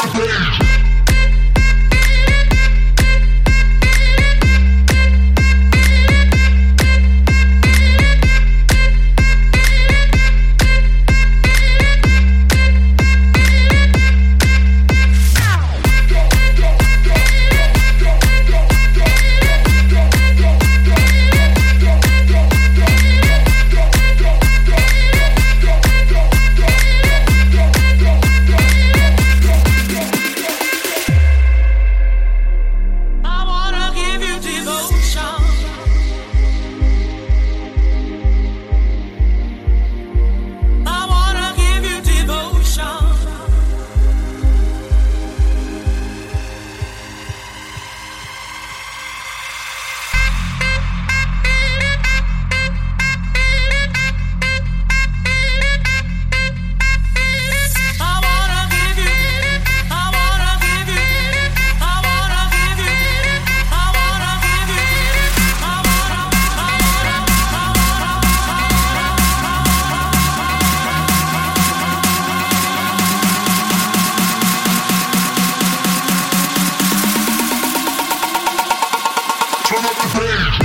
Rampage. friend.